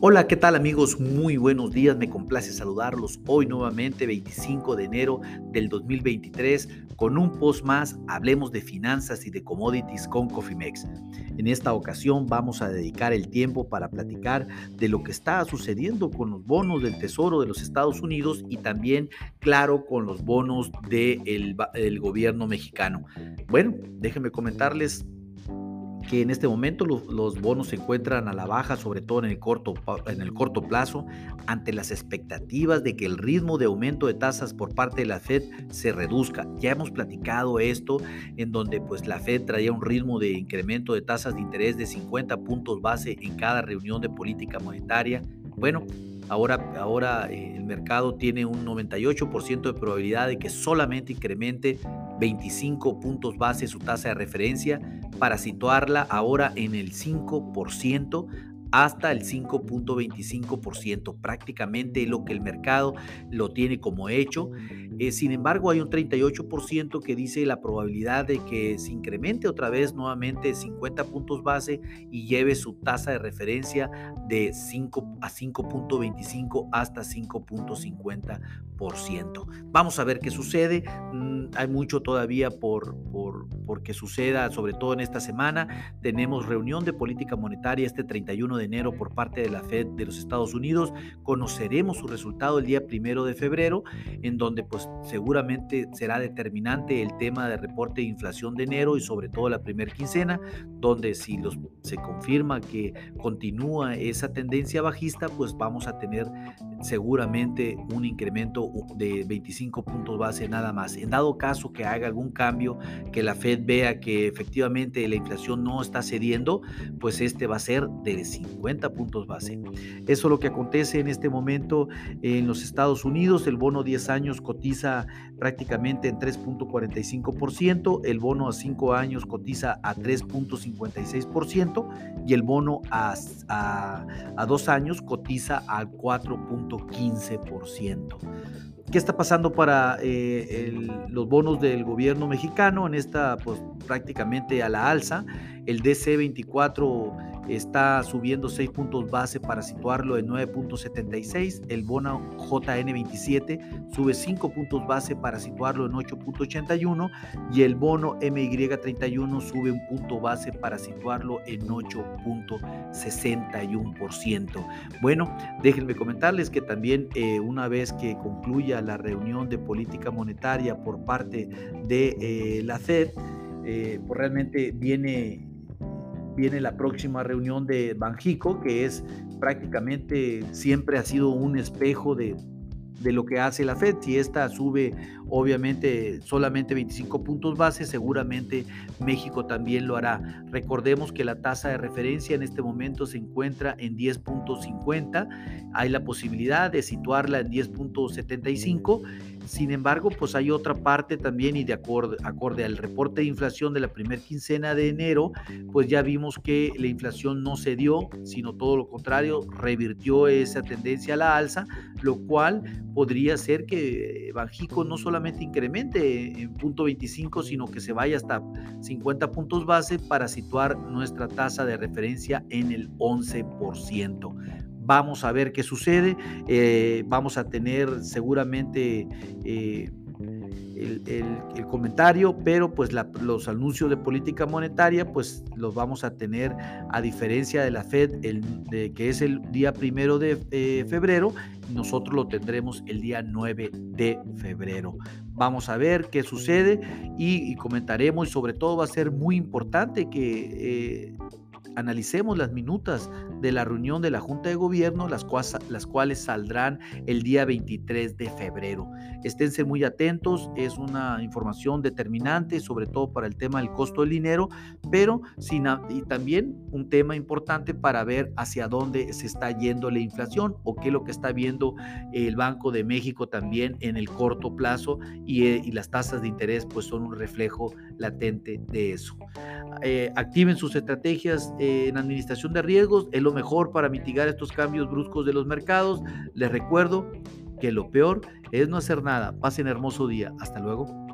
Hola, ¿qué tal amigos? Muy buenos días, me complace saludarlos hoy nuevamente 25 de enero del 2023 con un post más, hablemos de finanzas y de commodities con Cofimex. En esta ocasión vamos a dedicar el tiempo para platicar de lo que está sucediendo con los bonos del Tesoro de los Estados Unidos y también, claro, con los bonos del gobierno mexicano. Bueno, déjenme comentarles que en este momento los, bonos se encuentran a la baja, sobre todo en el, corto, en el corto plazo, ante las expectativas de que el ritmo de aumento de tasas por parte de la Fed se reduzca. Ya hemos platicado esto en donde pues la Fed traía un ritmo de incremento de tasas de interés de 50 puntos base en cada reunión de política monetaria. Bueno, Ahora, ahora eh, el mercado tiene un 98% de probabilidad de que solamente incremente 25 puntos base su tasa de referencia para situarla ahora en el 5% hasta el 5.25%, prácticamente lo que el mercado lo tiene como hecho. Eh, sin embargo, hay un 38% que dice la probabilidad de que se incremente otra vez nuevamente 50 puntos base y lleve su tasa de referencia de 5 a 5.25 hasta 5.50%. Vamos a ver qué sucede. Mm, hay mucho todavía por, por, por que suceda, sobre todo en esta semana. Tenemos reunión de política monetaria este 31 de enero por parte de la Fed de los Estados Unidos. Conoceremos su resultado el día primero de febrero, en donde pues seguramente será determinante el tema de reporte de inflación de enero y sobre todo la primera quincena, donde si los, se confirma que continúa esa tendencia bajista, pues vamos a tener seguramente un incremento de 25 puntos base nada más. En dado caso que haga algún cambio, que la Fed vea que efectivamente la inflación no está cediendo, pues este va a ser de 50 puntos base. Eso es lo que acontece en este momento en los Estados Unidos. El bono 10 años cotiza prácticamente en 3.45%, el bono a 5 años cotiza a 3.56% y el bono a, a, a 2 años cotiza al 4.15%. ¿Qué está pasando para eh, los bonos del gobierno mexicano en esta, pues prácticamente a la alza? El DC24 está subiendo 6 puntos base para situarlo en 9.76. El bono JN27 sube 5 puntos base para situarlo en 8.81 y el bono MY31 sube un punto base para situarlo en 8.61%. Bueno, déjenme comentarles que también eh, una vez que concluya la reunión de política monetaria por parte de eh, la Fed, eh, pues realmente viene viene la próxima reunión de Banjico, que es prácticamente siempre ha sido un espejo de, de lo que hace la Fed. Si esta sube obviamente solamente 25 puntos base, seguramente México también lo hará. Recordemos que la tasa de referencia en este momento se encuentra en 10.50. Hay la posibilidad de situarla en 10.75 sin embargo, pues hay otra parte también y de acorde, acorde al reporte de inflación de la primera quincena de enero, pues ya vimos que la inflación no se dio, sino todo lo contrario, revirtió esa tendencia a la alza, lo cual podría ser que Banjico no solamente incremente en punto 25, sino que se vaya hasta 50 puntos base para situar nuestra tasa de referencia en el 11%. Vamos a ver qué sucede. Eh, vamos a tener seguramente eh, el, comentario, pero pues los anuncios de política monetaria, pues los vamos a tener a diferencia de la Fed, que es el día primero de eh, febrero, nosotros lo tendremos el día 9 de febrero. Vamos a ver qué sucede y, comentaremos y sobre todo va a ser muy importante que analicemos las minutas de la reunión de la Junta de Gobierno, las, las cuales saldrán el día 23 de febrero. Esténse muy atentos, es una información determinante, sobre todo para el tema del costo del dinero, pero también un tema importante para ver hacia dónde se está yendo la inflación o qué es lo que está viendo el Banco de México también en el corto plazo y, eh, y las tasas de interés pues son un reflejo latente de eso. Eh, activen sus estrategias en administración de riesgos, es lo mejor para mitigar estos cambios bruscos de los mercados. Les recuerdo que lo peor es no hacer nada. Pasen hermoso día. Hasta luego.